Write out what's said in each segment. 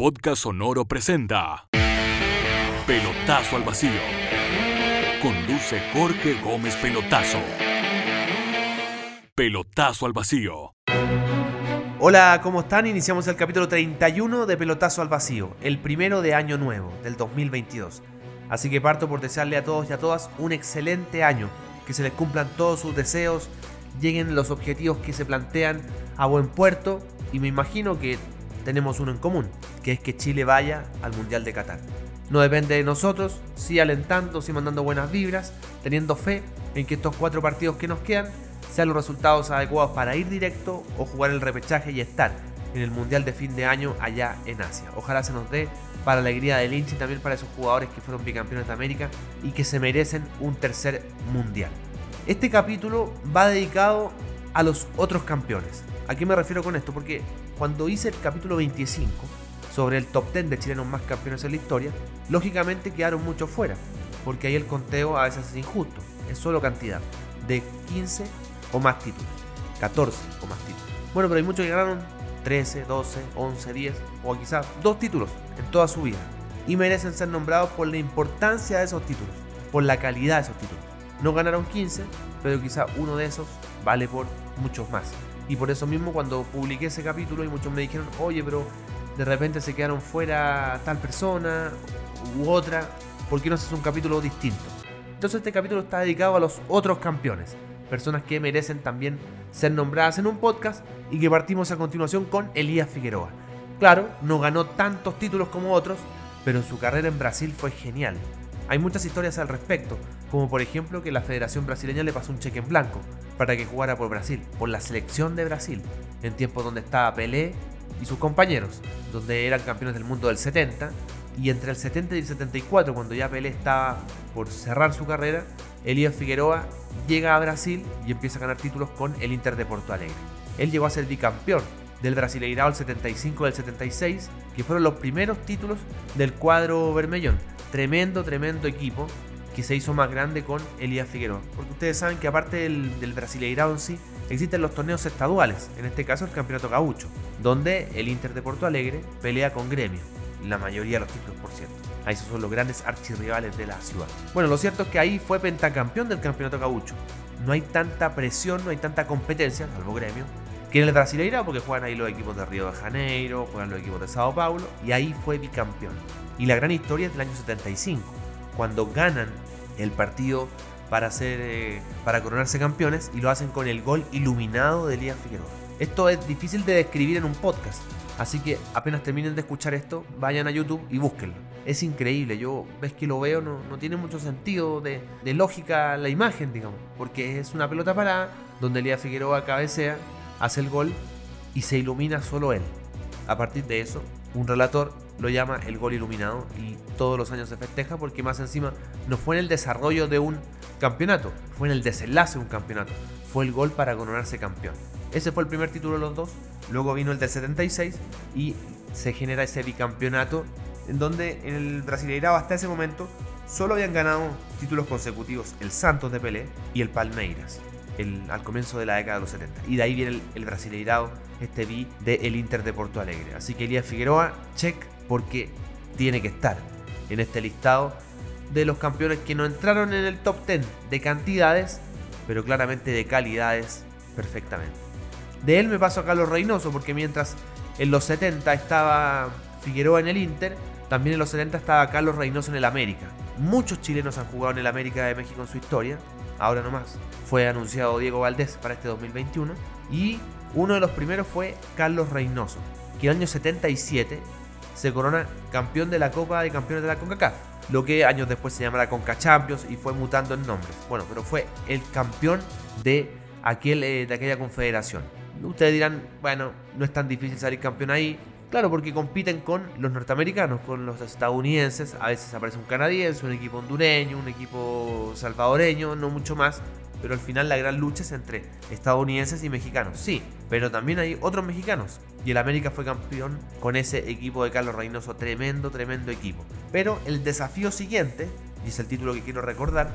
Podcast Sonoro presenta Pelotazo al Vacío. Conduce Jorge Gómez Pelotazo. Pelotazo al Vacío. Hola, ¿cómo están? Iniciamos el capítulo 31 de Pelotazo al Vacío, el primero de Año Nuevo, del 2022. Así que parto por desearle a todos y a todas un excelente año, que se les cumplan todos sus deseos, lleguen los objetivos que se plantean a buen puerto y me imagino que tenemos uno en común, que es que Chile vaya al Mundial de Qatar. No depende de nosotros, sí alentando, sí mandando buenas vibras, teniendo fe en que estos cuatro partidos que nos quedan sean los resultados adecuados para ir directo o jugar el repechaje y estar en el Mundial de fin de año allá en Asia. Ojalá se nos dé para la alegría del hincha y también para esos jugadores que fueron bicampeones de América y que se merecen un tercer Mundial. Este capítulo va dedicado a los otros campeones. ¿A qué me refiero con esto? Porque cuando hice el capítulo 25 sobre el top 10 de chilenos más campeones en la historia, lógicamente quedaron muchos fuera, porque ahí el conteo a veces es injusto, es solo cantidad, de 15 o más títulos, 14 o más títulos. Bueno, pero hay muchos que ganaron 13, 12, 11, 10 o quizás dos títulos en toda su vida y merecen ser nombrados por la importancia de esos títulos, por la calidad de esos títulos. No ganaron 15, pero quizá uno de esos vale por muchos más. Y por eso mismo cuando publiqué ese capítulo y muchos me dijeron, oye, pero de repente se quedaron fuera tal persona u otra, ¿por qué no haces un capítulo distinto? Entonces este capítulo está dedicado a los otros campeones, personas que merecen también ser nombradas en un podcast y que partimos a continuación con Elías Figueroa. Claro, no ganó tantos títulos como otros, pero su carrera en Brasil fue genial. Hay muchas historias al respecto, como por ejemplo que la Federación Brasileña le pasó un cheque en blanco para que jugara por Brasil, por la selección de Brasil, en tiempos donde estaba Pelé y sus compañeros, donde eran campeones del mundo del 70, y entre el 70 y el 74, cuando ya Pelé estaba por cerrar su carrera, Elías Figueroa llega a Brasil y empieza a ganar títulos con el Inter de Porto Alegre. Él llegó a ser bicampeón del Brasileirao el 75 del 76, que fueron los primeros títulos del cuadro Bermellón. Tremendo, tremendo equipo que se hizo más grande con Elías Figueroa. Porque ustedes saben que aparte del, del Brasileirao en sí, existen los torneos estaduales, en este caso el Campeonato Gaucho, donde el Inter de Porto Alegre pelea con Gremio, la mayoría de los títulos por cierto. Ahí esos son los grandes archirrivales de la ciudad. Bueno, lo cierto es que ahí fue pentacampeón del Campeonato Gaucho. No hay tanta presión, no hay tanta competencia, salvo Gremio, que en el Brasileirao, porque juegan ahí los equipos de Río de Janeiro, juegan los equipos de Sao Paulo, y ahí fue bicampeón. Y la gran historia es del año 75, cuando ganan el partido para, hacer, eh, para coronarse campeones y lo hacen con el gol iluminado de Elías Figueroa. Esto es difícil de describir en un podcast, así que apenas terminen de escuchar esto, vayan a YouTube y búsquenlo. Es increíble, yo ves que lo veo, no, no tiene mucho sentido de, de, lógica la imagen, digamos, porque es una pelota parada donde Elías Figueroa cabecea, hace el gol y se ilumina solo él. A partir de eso, un relator lo llama el gol iluminado y todos los años se festeja porque más encima no fue en el desarrollo de un campeonato, fue en el desenlace de un campeonato, fue el gol para coronarse campeón. Ese fue el primer título de los dos, luego vino el del 76 y se genera ese bicampeonato en donde en el Brasileirao hasta ese momento solo habían ganado títulos consecutivos el Santos de Pelé y el Palmeiras. Al comienzo de la década de los 70. Y de ahí viene el, el Brasileirao, este B de el Inter de Porto Alegre. Así que Elías Figueroa, check, porque tiene que estar en este listado de los campeones que no entraron en el top 10 de cantidades, pero claramente de calidades perfectamente. De él me paso a Carlos Reynoso, porque mientras en los 70 estaba Figueroa en el Inter, también en los 70 estaba Carlos Reynoso en el América. Muchos chilenos han jugado en el América de México en su historia, ahora nomás. Fue anunciado Diego Valdés para este 2021 y uno de los primeros fue Carlos Reynoso, que en el año 77 se corona campeón de la Copa de Campeones de la CONCACAF, lo que años después se llamará Conca Champions y fue mutando en nombres. Bueno, pero fue el campeón de, aquel, eh, de aquella confederación. Ustedes dirán, bueno, no es tan difícil salir campeón ahí. Claro, porque compiten con los norteamericanos, con los estadounidenses. A veces aparece un canadiense, un equipo hondureño, un equipo salvadoreño, no mucho más pero al final la gran lucha es entre estadounidenses y mexicanos, sí, pero también hay otros mexicanos. Y el América fue campeón con ese equipo de Carlos Reynoso, tremendo, tremendo equipo. Pero el desafío siguiente, y es el título que quiero recordar,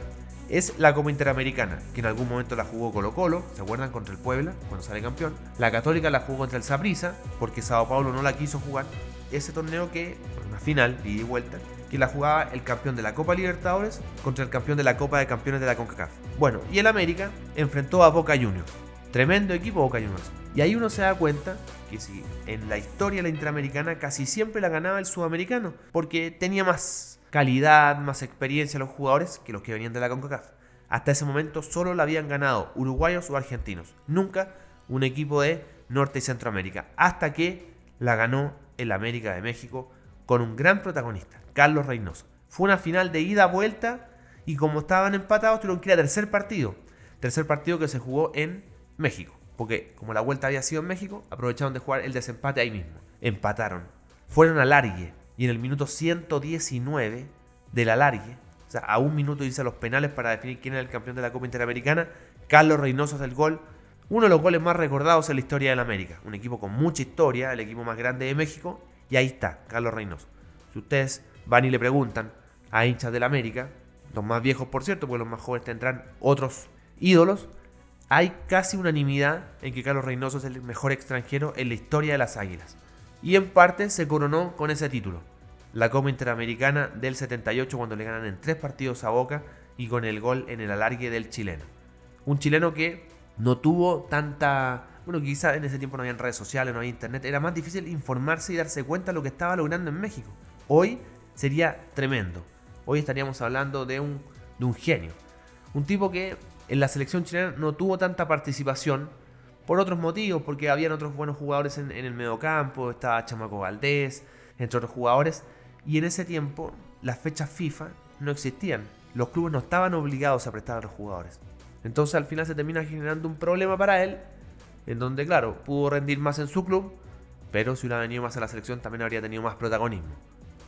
es la Copa Interamericana, que en algún momento la jugó Colo Colo, ¿se acuerdan? Contra el Puebla, cuando sale campeón. La Católica la jugó contra el Saprissa, porque Sao Paulo no la quiso jugar. ese torneo que, una final, ida y vuelta, que la jugaba el campeón de la Copa Libertadores contra el campeón de la Copa de Campeones de la CONCACAF. Bueno, y el América enfrentó a Boca Juniors. Tremendo equipo Boca Juniors. Y ahí uno se da cuenta que si en la historia de la Interamericana casi siempre la ganaba el sudamericano, porque tenía más calidad, más experiencia los jugadores que los que venían de la CONCACAF. Hasta ese momento solo la habían ganado uruguayos o argentinos, nunca un equipo de Norte y Centroamérica, hasta que la ganó el América de México con un gran protagonista, Carlos Reynoso. Fue una final de ida-vuelta y como estaban empatados tuvieron que ir a tercer partido. Tercer partido que se jugó en México. Porque como la vuelta había sido en México, aprovecharon de jugar el desempate ahí mismo. Empataron. Fueron a largue. Y en el minuto 119 del alargue, o sea, a un minuto irse a los penales para definir quién era el campeón de la Copa Interamericana, Carlos Reynoso hace el gol. Uno de los goles más recordados en la historia del América. Un equipo con mucha historia, el equipo más grande de México. Y ahí está, Carlos Reynoso. Si ustedes van y le preguntan a hinchas del América, los más viejos por cierto, porque los más jóvenes tendrán otros ídolos, hay casi unanimidad en que Carlos Reynoso es el mejor extranjero en la historia de las Águilas. Y en parte se coronó con ese título. La Copa Interamericana del 78 cuando le ganan en tres partidos a Boca y con el gol en el alargue del chileno. Un chileno que no tuvo tanta... Bueno, quizá en ese tiempo no había redes sociales, no había internet. Era más difícil informarse y darse cuenta de lo que estaba logrando en México. Hoy sería tremendo. Hoy estaríamos hablando de un, de un genio. Un tipo que en la selección chilena no tuvo tanta participación por otros motivos, porque habían otros buenos jugadores en, el mediocampo, estaba Chamaco Valdés, entre otros jugadores, y en ese tiempo las fechas FIFA no existían. Los clubes no estaban obligados a prestar a los jugadores. Entonces al final se termina generando un problema para él, en donde claro, pudo rendir más en su club, pero si hubiera venido más a la selección también habría tenido más protagonismo.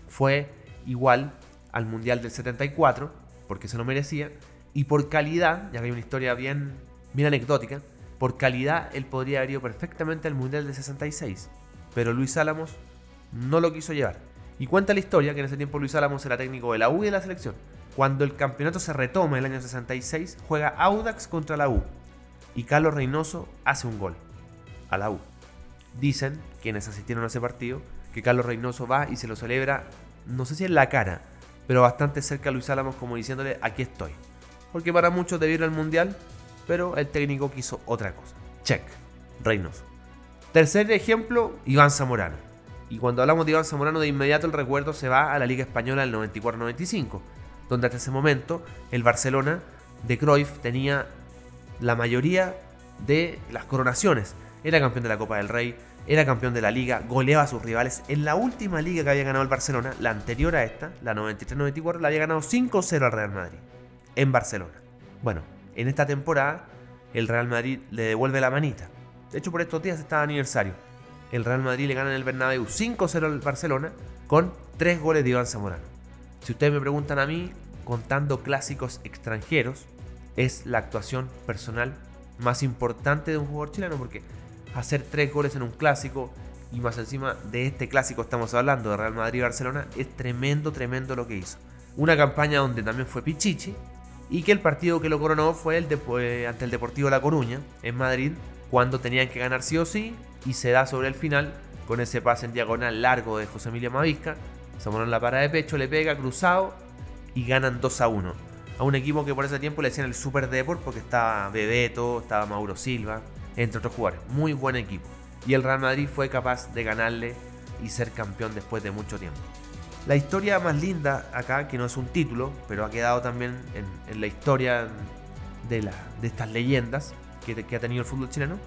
Fue igual al Mundial del 74, porque se lo merecía, y por calidad, ya que hay una historia bien, bien anecdótica, por calidad él podría haber ido perfectamente al Mundial del 66. Pero Luis Álamos no lo quiso llevar. Y cuenta la historia que en ese tiempo Luis Álamos era técnico de la U y de la selección. Cuando el campeonato se retoma en el año 66, juega Audax contra la U. Y Carlos Reynoso hace un gol a la U. Dicen, quienes asistieron a ese partido, que Carlos Reynoso va y se lo celebra, no sé si en la cara, pero bastante cerca a Luis Álamos como diciéndole, aquí estoy porque para muchos ir al Mundial, pero el técnico quiso otra cosa. Check, Reynoso. Tercer ejemplo, Iván Zamorano. Y cuando hablamos de Iván Zamorano, de inmediato el recuerdo se va a la Liga Española del 94-95, donde hasta ese momento el Barcelona de Cruyff tenía la mayoría de las coronaciones. Era campeón de la Copa del Rey, era campeón de la liga, goleaba a sus rivales. En la última liga que había ganado el Barcelona, la anterior a esta, la 93-94, la había ganado 5-0 al Real Madrid en Barcelona. Bueno, en esta temporada el Real Madrid le devuelve la manita. De hecho, por estos días está aniversario. El Real Madrid le gana en el Bernabéu 5-0 al Barcelona con 3 goles de Iván Zamorano. Si ustedes me preguntan a mí, contando clásicos extranjeros, es la actuación personal más importante de un jugador chileno porque hacer 3 goles en un clásico y más encima de este clásico estamos hablando de Real Madrid y Barcelona es tremendo, tremendo lo que hizo. Una campaña donde también fue Pichichi, y que el partido que lo coronó fue el de, ante el Deportivo La Coruña en Madrid cuando tenían que ganar sí o sí y se da sobre el final con ese pase en diagonal largo de José Emilio Mavisca. Zamorano la para de pecho, le pega cruzado y ganan 2 a 1. A un equipo que por ese tiempo le decían el Super Deport porque estaba Bebeto, estaba Mauro Silva, entre otros jugadores. Muy buen equipo. Y el Real Madrid fue capaz de ganarle y ser campeón después de mucho tiempo. La historia más linda acá, que no es un título, pero ha quedado también en, la historia de, estas leyendas que, ha tenido el fútbol chileno,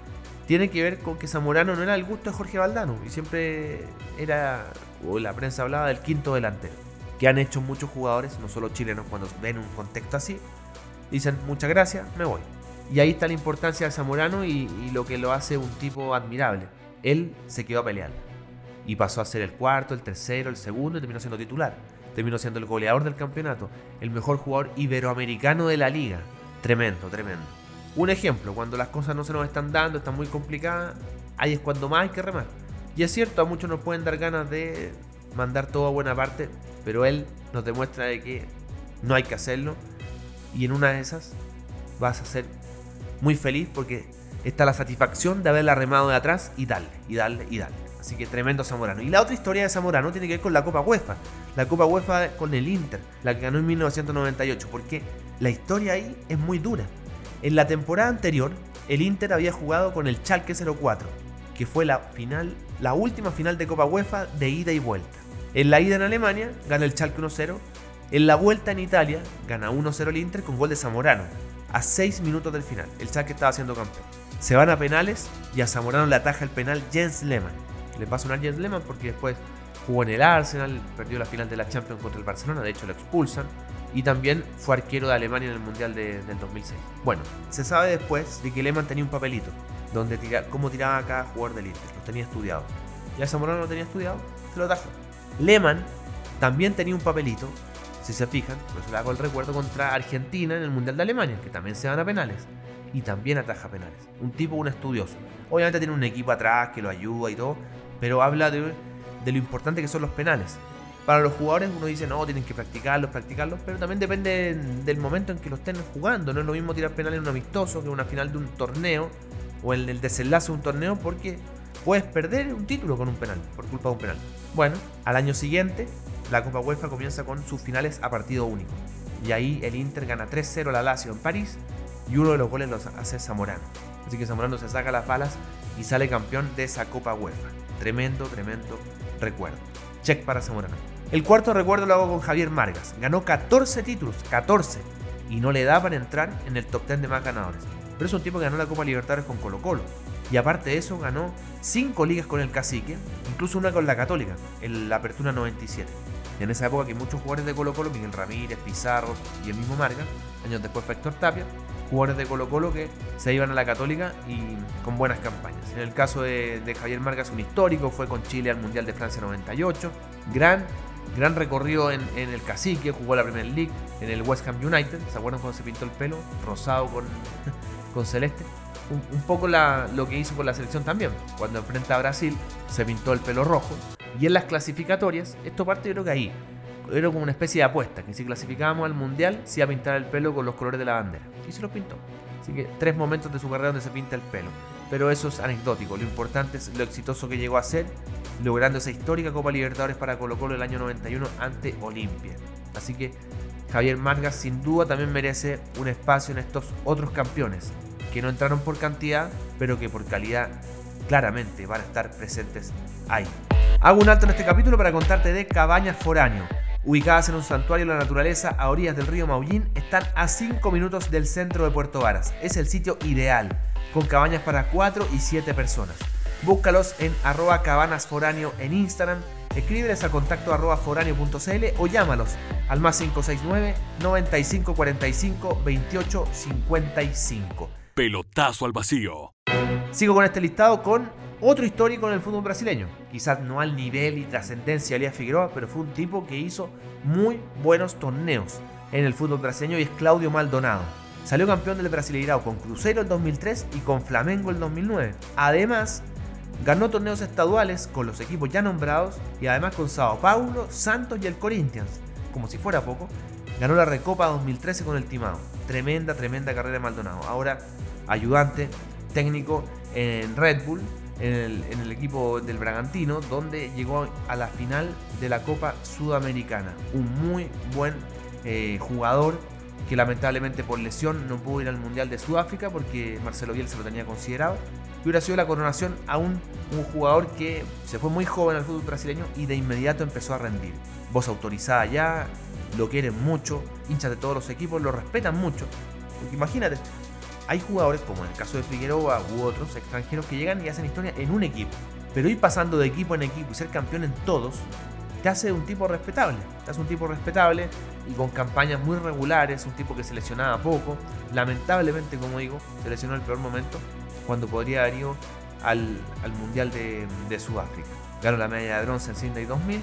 tiene que ver con que Zamorano no era el gusto de Jorge Valdano y siempre era, o la prensa hablaba del quinto delantero, que han hecho muchos jugadores, no solo chilenos, cuando ven un contexto así, dicen muchas gracias, me voy. Y ahí está la importancia de Zamorano y, y lo que lo hace un tipo admirable. Él se quedó a pelear y pasó a ser el cuarto, el tercero, el segundo y terminó siendo titular. Terminó siendo el goleador del campeonato, el mejor jugador iberoamericano de la liga. Tremendo, tremendo. Un ejemplo, cuando las cosas no se nos están dando, están muy complicadas, ahí es cuando más hay que remar. Y es cierto, a muchos nos pueden dar ganas de mandar todo a buena parte, pero él nos demuestra de que no hay que hacerlo. Y en una de esas vas a ser muy feliz porque está la satisfacción de haberla remado de atrás y darle, y darle, y darle. Así que tremendo Zamorano. Y la otra historia de Zamorano tiene que ver con la Copa UEFA. La Copa UEFA con el Inter, la que ganó en 1998. Porque la historia ahí es muy dura. En la temporada anterior, el Inter había jugado con el Schalke 04, que fue la final, la última final de Copa UEFA de ida y vuelta. En la ida en Alemania gana el Schalke 1-0. En la vuelta en Italia gana 1-0 el Inter con gol de Zamorano. A 6 minutos del final. El Schalke estaba siendo campeón. Se van a penales y a Zamorano le ataja el penal Jens Lehmann. Le pasa un Jens Lehmann porque después jugó en el Arsenal, perdió la final de la Champions contra el Barcelona, de hecho lo expulsan. Y también fue arquero de Alemania en el Mundial del 2006. Bueno, se sabe después de que Lehmann tenía un papelito donde tira, cómo tiraba cada jugador del Inter. Lo tenía estudiado. Ya Zamorano lo tenía estudiado, se lo atajó. Lehmann también tenía un papelito, si se fijan, por eso le hago el recuerdo contra Argentina en el Mundial de Alemania, que también se van a penales y también ataja penales. Un tipo, un estudioso. Obviamente tiene un equipo atrás que lo ayuda y todo, pero habla de, lo importante que son los penales. Para los jugadores uno dice, no, tienen que practicarlos, practicarlos, pero también depende del momento en que lo estén jugando. No es lo mismo tirar penales en un amistoso que en una final de un torneo o en el desenlace de un torneo porque puedes perder un título con un penal, por culpa de un penal. Bueno, al año siguiente, la Copa UEFA comienza con sus finales a partido único. Y ahí el Inter gana 3-0 a la Lazio en París y uno de los goles los hace Zamorano. Así que Zamorano se saca las balas y sale campeón de esa Copa UEFA. Tremendo, tremendo recuerdo. Check para Zamorano. El cuarto recuerdo lo hago con Javier Margas. Ganó 14 títulos, 14. Y no le da para entrar en el top 10 de más ganadores. Pero es un tipo que ganó la Copa Libertadores con Colo Colo. Y aparte de eso, ganó 5 ligas con el Cacique, incluso una con la Católica, en la Apertura 97. Y en esa época que muchos jugadores de Colo Colo, Miguel Ramírez, Pizarro y el mismo Margas, años después fue Héctor Tapia, jugadores de Colo Colo que se iban a la Católica y con buenas campañas. En el caso de, Javier Margas, un histórico, fue con Chile al Mundial de Francia 98. Gran, gran recorrido en, el Cacique, jugó la Premier League, en el West Ham United. ¿Se acuerdan cuando se pintó el pelo? Rosado con, con celeste. Un, poco lo que hizo con la selección también. Cuando enfrenta a Brasil, se pintó el pelo rojo. Y en las clasificatorias, esto parte yo creo que ahí era como una especie de apuesta, que si clasificábamos al mundial, se iba a pintar el pelo con los colores de la bandera. Y se lo pintó. Así que tres momentos de su carrera donde se pinta el pelo. Pero eso es anecdótico. Lo importante es lo exitoso que llegó a ser, logrando esa histórica Copa Libertadores para Colo Colo el año 91 ante Olimpia. Así que Javier Margas sin duda también merece un espacio en estos otros campeones, que no entraron por cantidad, pero que por calidad claramente van a estar presentes ahí. Hago un alto en este capítulo para contarte de Cabañas Foráneo ubicadas en un santuario de la naturaleza a orillas del río Maullín, están a 5 minutos del centro de Puerto Varas. Es el sitio ideal, con cabañas para 4 y 7 personas. Búscalos en arroba cabanasforáneo en Instagram, escríbeles a contacto arroba foráneo.cl o llámalos al más 569 9545 28 55. Pelotazo al vacío. Sigo con este listado con otro histórico en el fútbol brasileño. Quizás no al nivel y trascendencia de Elías Figueroa, pero fue un tipo que hizo muy buenos torneos en el fútbol brasileño y es Claudio Maldonado. Salió campeón del Brasileirao con Cruzeiro el 2003 y con Flamengo el 2009. Además, ganó torneos estaduales con los equipos ya nombrados y además con Sao Paulo, Santos y el Corinthians. Como si fuera poco, ganó la Recopa 2013 con el Timao. Tremenda, tremenda carrera de Maldonado. Ahora ayudante técnico en Red Bull en el, equipo del Bragantino, donde llegó a la final de la Copa Sudamericana. Un muy buen eh, jugador que lamentablemente por lesión no pudo ir al Mundial de Sudáfrica porque Marcelo Bielsa lo tenía considerado. Y hubiera sido la coronación a un, jugador que se fue muy joven al fútbol brasileño y de inmediato empezó a rendir. Voz autorizada ya, lo quieren mucho, hinchas de todos los equipos lo respetan mucho. Porque imagínate, hay jugadores, como en el caso de Figueroa u otros extranjeros, que llegan y hacen historia en un equipo. Pero ir pasando de equipo en equipo y ser campeón en todos, te hace un tipo respetable. Te hace un tipo respetable y con campañas muy regulares, un tipo que se lesionaba poco. Lamentablemente, como digo, se lesionó en el peor momento cuando podría haber ido al, Mundial de, Sudáfrica. Ganó la medalla de bronce en Sydney 2000.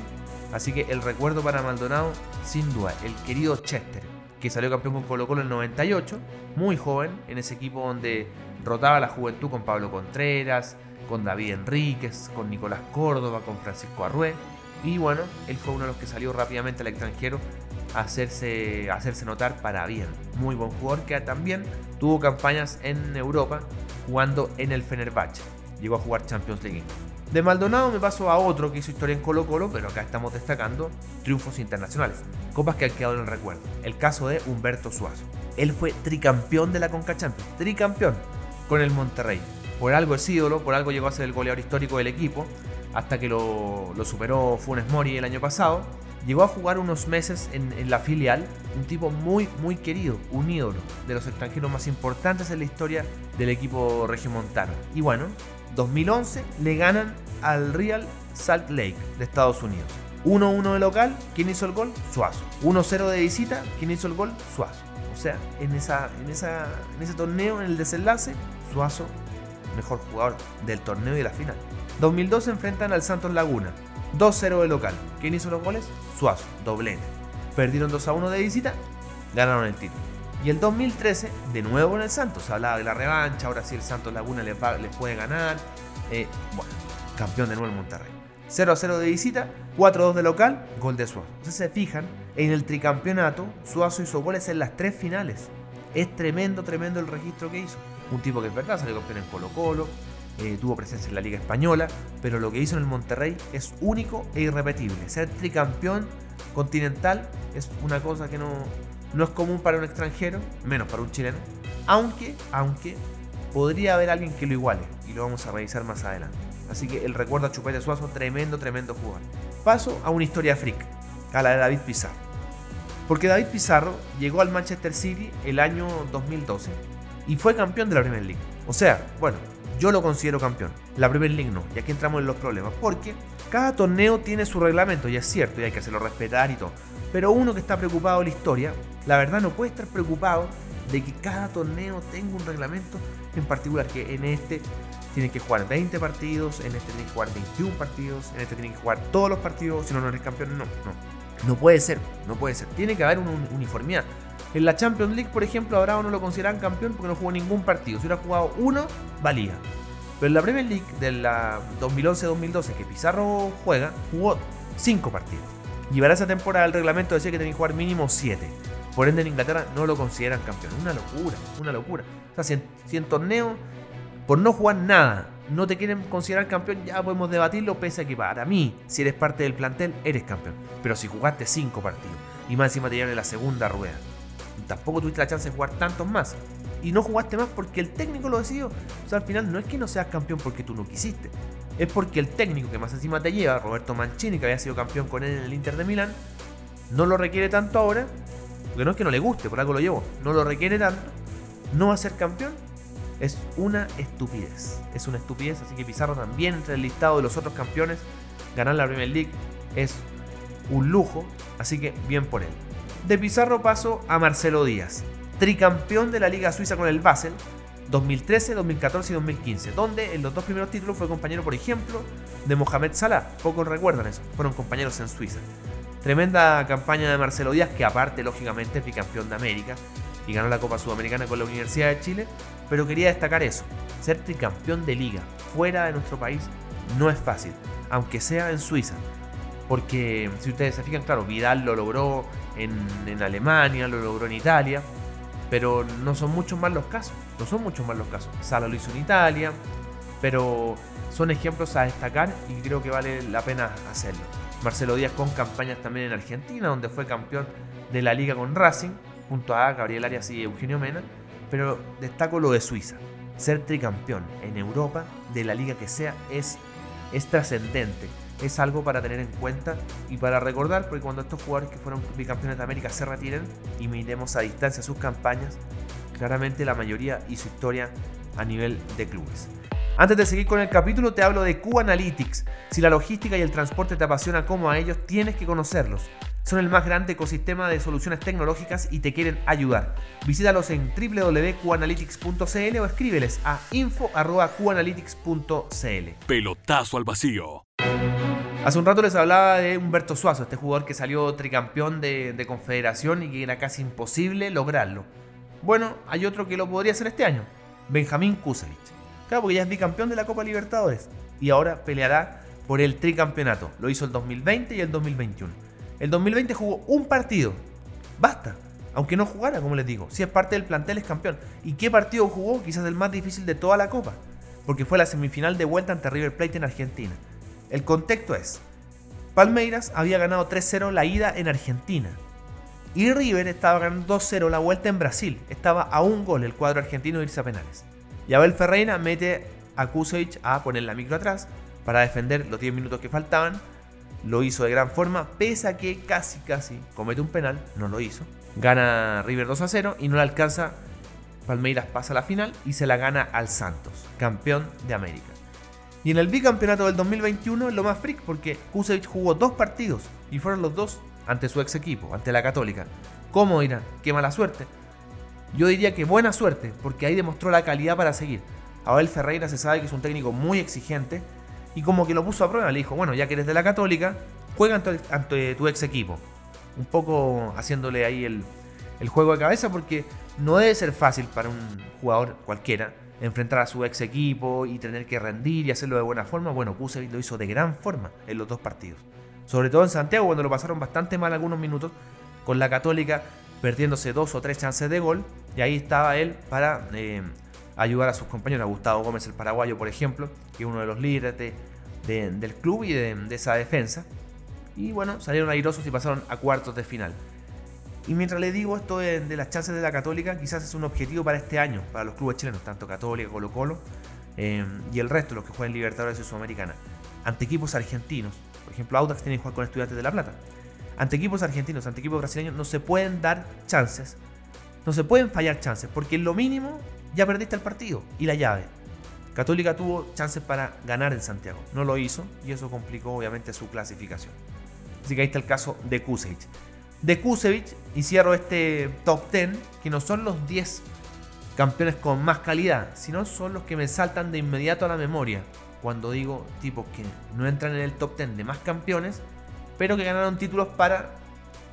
Así que el recuerdo para Maldonado, sin duda, el querido Chester, que salió campeón con Colo Colo en el 98, muy joven, en ese equipo donde rotaba la juventud con Pablo Contreras, con David Enríquez, con Nicolás Córdoba, con Francisco Arrué. Y bueno, él fue uno de los que salió rápidamente al extranjero a hacerse, hacerse notar para bien. Muy buen jugador que también tuvo campañas en Europa jugando en el Fenerbahce. Llegó a jugar Champions League. De Maldonado me paso a otro que hizo historia en Colo Colo, pero acá estamos destacando triunfos internacionales, copas que han quedado en el recuerdo. El caso de Humberto Suazo. Él fue tricampeón de la Conca tricampeón con el Monterrey. Por algo es ídolo, por algo llegó a ser el goleador histórico del equipo, hasta que lo, superó Funes Mori el año pasado. Llegó a jugar unos meses en, en, la filial, un tipo muy, muy querido, un ídolo de los extranjeros más importantes en la historia del equipo regiomontano. Y bueno, 2011 le ganan al Real Salt Lake de Estados Unidos. 1-1 de local, ¿quién hizo el gol? Suazo. 1-0 de visita, ¿quién hizo el gol? Suazo. O sea, en, esa, en, esa, en ese torneo, en el desenlace, Suazo, mejor jugador del torneo y de la final. 2002 se enfrentan al Santos Laguna. 2-0 de local. ¿Quién hizo los goles? Suazo, doblete. Perdieron 2-1 de visita, ganaron el título. Y el 2013, de nuevo en el Santos, se hablaba de la revancha, ahora sí el Santos Laguna les, puede ganar. Eh, bueno, campeón de nuevo el Monterrey. 0 a 0 de visita, 4 a 2 de local, gol de Suazo. Entonces se fijan, en el tricampeonato, Suazo hizo goles en las tres finales. Es tremendo, tremendo el registro que hizo. Un tipo que es verdad, salió campeón en Colo Colo, eh, tuvo presencia en la Liga Española, pero lo que hizo en el Monterrey es único e irrepetible. Ser tricampeón continental es una cosa que no, no es común para un extranjero, menos para un chileno, aunque, aunque podría haber alguien que lo iguale y lo vamos a revisar más adelante. Así que el recuerdo a Chupete Suazo, tremendo, tremendo jugador. Paso a una historia freak, a la de David Pizarro. Porque David Pizarro llegó al Manchester City el año 2012 y fue campeón de la Premier League. O sea, bueno, yo lo considero campeón. La Premier League no, y aquí entramos en los problemas. Porque cada torneo tiene su reglamento, y es cierto, y hay que hacerlo respetar y todo. Pero uno que está preocupado de la historia, la verdad no puede estar preocupado de que cada torneo tenga un reglamento en particular, que en este tienen que jugar 20 partidos, en este tienen que jugar 21 partidos, en este tienen que jugar todos los partidos, si no, no eres campeón. No, no. No puede ser, no puede ser. Tiene que haber una uniformidad. En la Champions League, por ejemplo, ahora no lo consideran campeón porque no jugó ningún partido. Si hubiera jugado uno, valía. Pero en la Premier League de la 2011-2012 que Pizarro juega, jugó 5 partidos. Y para esa temporada el reglamento decía que tenía que jugar mínimo 7. Por ende en Inglaterra no lo consideran campeón. Una locura, una locura. O sea, si en, torneo, por no jugar nada, no te quieren considerar campeón, ya podemos debatirlo, pese a que para mí, si eres parte del plantel, eres campeón. Pero si jugaste 5 partidos y más encima te llevan en la segunda rueda, tampoco tuviste la chance de jugar tantos más. Y no jugaste más porque el técnico lo decidió. O sea, al final no es que no seas campeón porque tú no quisiste es porque el técnico que más encima te lleva, Roberto Mancini, que había sido campeón con él en el Inter de Milán, no lo requiere tanto ahora, porque no es que no le guste, por algo lo llevo, no lo requiere tanto, no va a ser campeón, es una estupidez. Es una estupidez, así que Pizarro también entre el listado de los otros campeones, ganar la Premier League es un lujo, así que bien por él. De Pizarro paso a Marcelo Díaz, tricampeón de la Liga Suiza con el Basel, 2013, 2014 y 2015, donde en los dos primeros títulos fue compañero, por ejemplo, de Mohamed Salah. Pocos recuerdan eso, fueron compañeros en Suiza. Tremenda campaña de Marcelo Díaz, que aparte, lógicamente, es bicampeón de América y ganó la Copa Sudamericana con la Universidad de Chile, pero quería destacar eso, ser tricampeón de liga fuera de nuestro país no es fácil, aunque sea en Suiza. Porque si ustedes se fijan, claro, Vidal lo logró en, en Alemania, lo logró en Italia, pero no son muchos más los casos. No son muchos más los casos. Sala lo hizo en Italia, pero son ejemplos a destacar y creo que vale la pena hacerlo. Marcelo Díaz con campañas también en Argentina, donde fue campeón de la liga con Racing, junto a Gabriel Arias y Eugenio Mena, pero destaco lo de Suiza. Ser tricampeón en Europa, de la liga que sea, es, es trascendente es algo para tener en cuenta y para recordar, porque cuando estos jugadores que fueron bicampeones de América se retiren y miremos a distancia sus campañas, claramente la mayoría y su historia a nivel de clubes. Antes de seguir con el capítulo te hablo de Q Analytics. Si la logística y el transporte te apasiona como a ellos, tienes que conocerlos. Son el más grande ecosistema de soluciones tecnológicas y te quieren ayudar. Visítalos en www.qanalytics.cl o escríbeles a info.qanalytics.cl. Pelotazo al vacío. Hace un rato les hablaba de Humberto Suazo, este jugador que salió tricampeón de, Confederación y que era casi imposible lograrlo. Bueno, hay otro que lo podría hacer este año, Benjamín Kusevich. Claro, porque ya es bicampeón de la Copa Libertadores y ahora peleará por el tricampeonato. Lo hizo el 2020 y el 2021. El 2020 jugó un partido. Basta. Aunque no jugara, como les digo. Si es parte del plantel, es campeón. ¿Y qué partido jugó? Quizás el más difícil de toda la Copa. porque fue la semifinal de vuelta ante River Plate en Argentina. El contexto es, Palmeiras había ganado 3-0 la ida en Argentina. Y River estaba ganando 2-0 la vuelta en Brasil. Estaba a un gol el cuadro argentino de irse a penales. Y Abel Ferreira mete a Kusevich a poner la micro atrás para defender los 10 minutos que faltaban. Lo hizo de gran forma, pese a que casi, casi comete un penal, no lo hizo. Gana River 2 0 y no le alcanza. Palmeiras pasa a la final y se la gana al Santos, campeón de América. Y en el bicampeonato del 2021 es lo más freak porque Kusevich jugó dos partidos y fueron los dos ante su ex equipo, ante la Católica. ¿Cómo dirán? Qué mala suerte. Yo diría que buena suerte, porque ahí demostró la calidad para seguir. Abel Ferreira se sabe que es un técnico muy exigente y como que lo puso a prueba. Le dijo, bueno, ya que eres de la Católica, juega ante, tu ex equipo. Un poco haciéndole ahí el, juego de cabeza porque no debe ser fácil para un jugador cualquiera enfrentar a su ex equipo y tener que rendir y hacerlo de buena forma, bueno, Kusevich lo hizo de gran forma en los dos partidos. Sobre todo en Santiago, cuando lo pasaron bastante mal algunos minutos, con la Católica perdiéndose dos o tres chances de gol, y ahí estaba él para eh, ayudar a sus compañeros, a Gustavo Gómez, el paraguayo, por ejemplo, que es uno de los líderes del club y de, esa defensa. Y bueno, salieron airosos y pasaron a cuartos de final. Y mientras le digo esto de, las chances de la Católica, quizás es un objetivo para este año, para los clubes chilenos, tanto Católica, Colo Colo eh, y el resto, los que juegan Libertadores y Sudamericana, ante equipos argentinos. Ejemplo, Audax tiene que jugar con Estudiantes de La Plata. Ante equipos argentinos, ante equipos brasileños, no se pueden dar chances, no se pueden fallar chances, porque en lo mínimo ya perdiste el partido y la llave. Católica tuvo chances para ganar en Santiago, no lo hizo y eso complicó obviamente su clasificación. Así que ahí está el caso de Kusevich de Kusevich y cierro este top 10, que no son los 10 campeones con más calidad, sino son los que me saltan de inmediato a la memoria cuando digo tipos que no entran en el top 10 de más campeones, pero que ganaron títulos para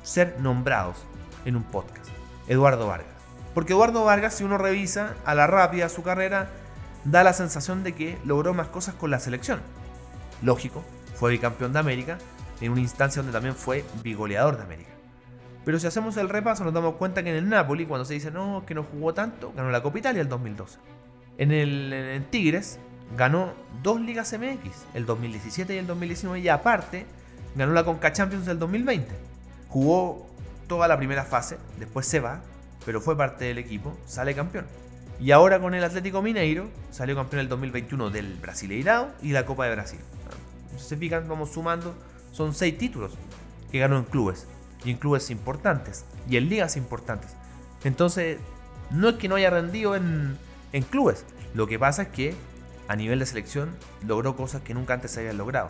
ser nombrados en un podcast. Eduardo Vargas. Porque Eduardo Vargas, si uno revisa a la rápida su carrera, da la sensación de que logró más cosas con la selección. Lógico, fue bicampeón de América en una instancia donde también fue bigoleador de América. Pero si hacemos el repaso, nos damos cuenta que en el Napoli, cuando se dice no, que no jugó tanto, ganó la Copa Italia el 2012. En el, Tigres ganó dos Ligas MX, el 2017 y el 2019, y aparte ganó la Conca Champions del 2020. Jugó toda la primera fase, después se va, pero fue parte del equipo, sale campeón. Y ahora con el Atlético Mineiro salió campeón el 2021 del Brasileirao y la Copa de Brasil. Si se fijan, vamos sumando, son seis títulos que ganó en clubes y en clubes importantes y en ligas importantes. Entonces, no es que no haya rendido en, en clubes, lo que pasa es que a nivel de selección logró cosas que nunca antes se habían logrado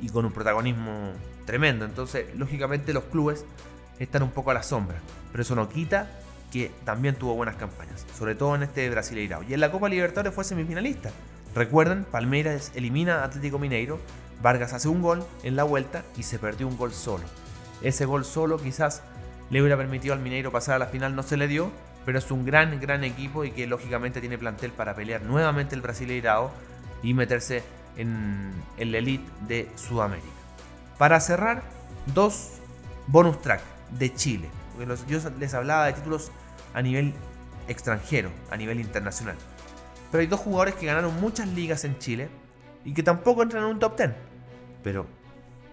y con un protagonismo tremendo. Entonces, lógicamente los clubes están un poco a la sombra, pero eso no quita que también tuvo buenas campañas, sobre todo en este Brasileirao. Y en la Copa Libertadores fue semifinalista. Recuerden, Palmeiras elimina a Atlético Mineiro, Vargas hace un gol en la vuelta y se perdió un gol solo. Ese gol solo quizás le hubiera permitido al Mineiro pasar a la final, no se le dio, pero es un gran, gran equipo y que lógicamente tiene plantel para pelear nuevamente el Brasileirao y meterse en, en la elite de Sudamérica. Para cerrar, dos bonus track de Chile. yo les hablaba de títulos a nivel extranjero, a nivel internacional. Pero hay dos jugadores que ganaron muchas ligas en Chile y que tampoco entran en un top 10. Pero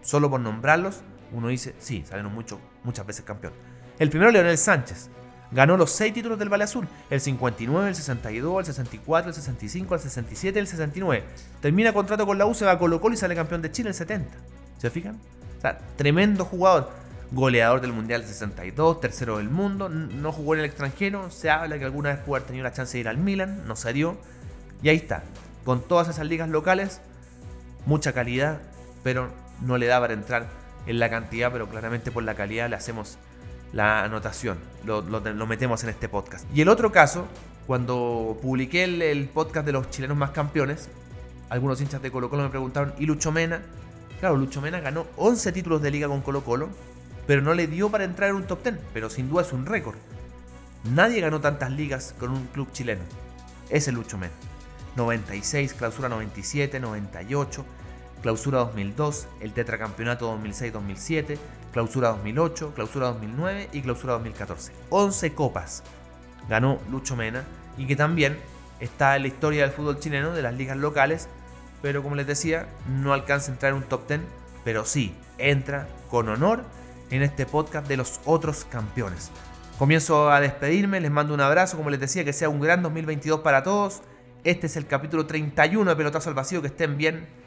solo por nombrarlos, uno dice, sí, salieron mucho, muchas veces campeón. El primero, Leonel Sánchez. Ganó los 6 títulos del Valle Azul, el 59, el 62, el 64, el 65, el 67 y el 69. Termina contrato con la U, se va a Colo Colo y sale campeón de Chile el 70. ¿Se fijan? O sea, tremendo jugador. Goleador del Mundial 62, tercero del mundo, no jugó en el extranjero, se habla que alguna vez pudo haber tenido la chance de ir al Milan, no se dio. Y ahí está, con todas esas ligas locales, mucha calidad, pero no le da para entrar en la cantidad, pero claramente por la calidad le hacemos la anotación, lo, metemos en este podcast. Y el otro caso, cuando publiqué el, podcast de los chilenos más campeones, algunos hinchas de Colo Colo me preguntaron, ¿y Lucho Mena? Claro, Lucho Mena ganó 11 títulos de liga con Colo Colo, pero no le dio para entrar en un top 10, pero sin duda es un récord. Nadie ganó tantas ligas con un club chileno. Es el Lucho Mena. 96, clausura 97, 98, Clausura 2002, el Tetracampeonato 2006-2007, Clausura 2008, Clausura 2009 y Clausura 2014. 11 copas ganó Lucho Mena y que también está en la historia del fútbol chileno, de las ligas locales, pero como les decía, no alcanza a entrar en un top 10, pero sí entra con honor en este podcast de los otros campeones. Comienzo a despedirme, les mando un abrazo, como les decía, que sea un gran 2022 para todos. Este es el capítulo 31 de Pelotazo al Vacío, que estén bien.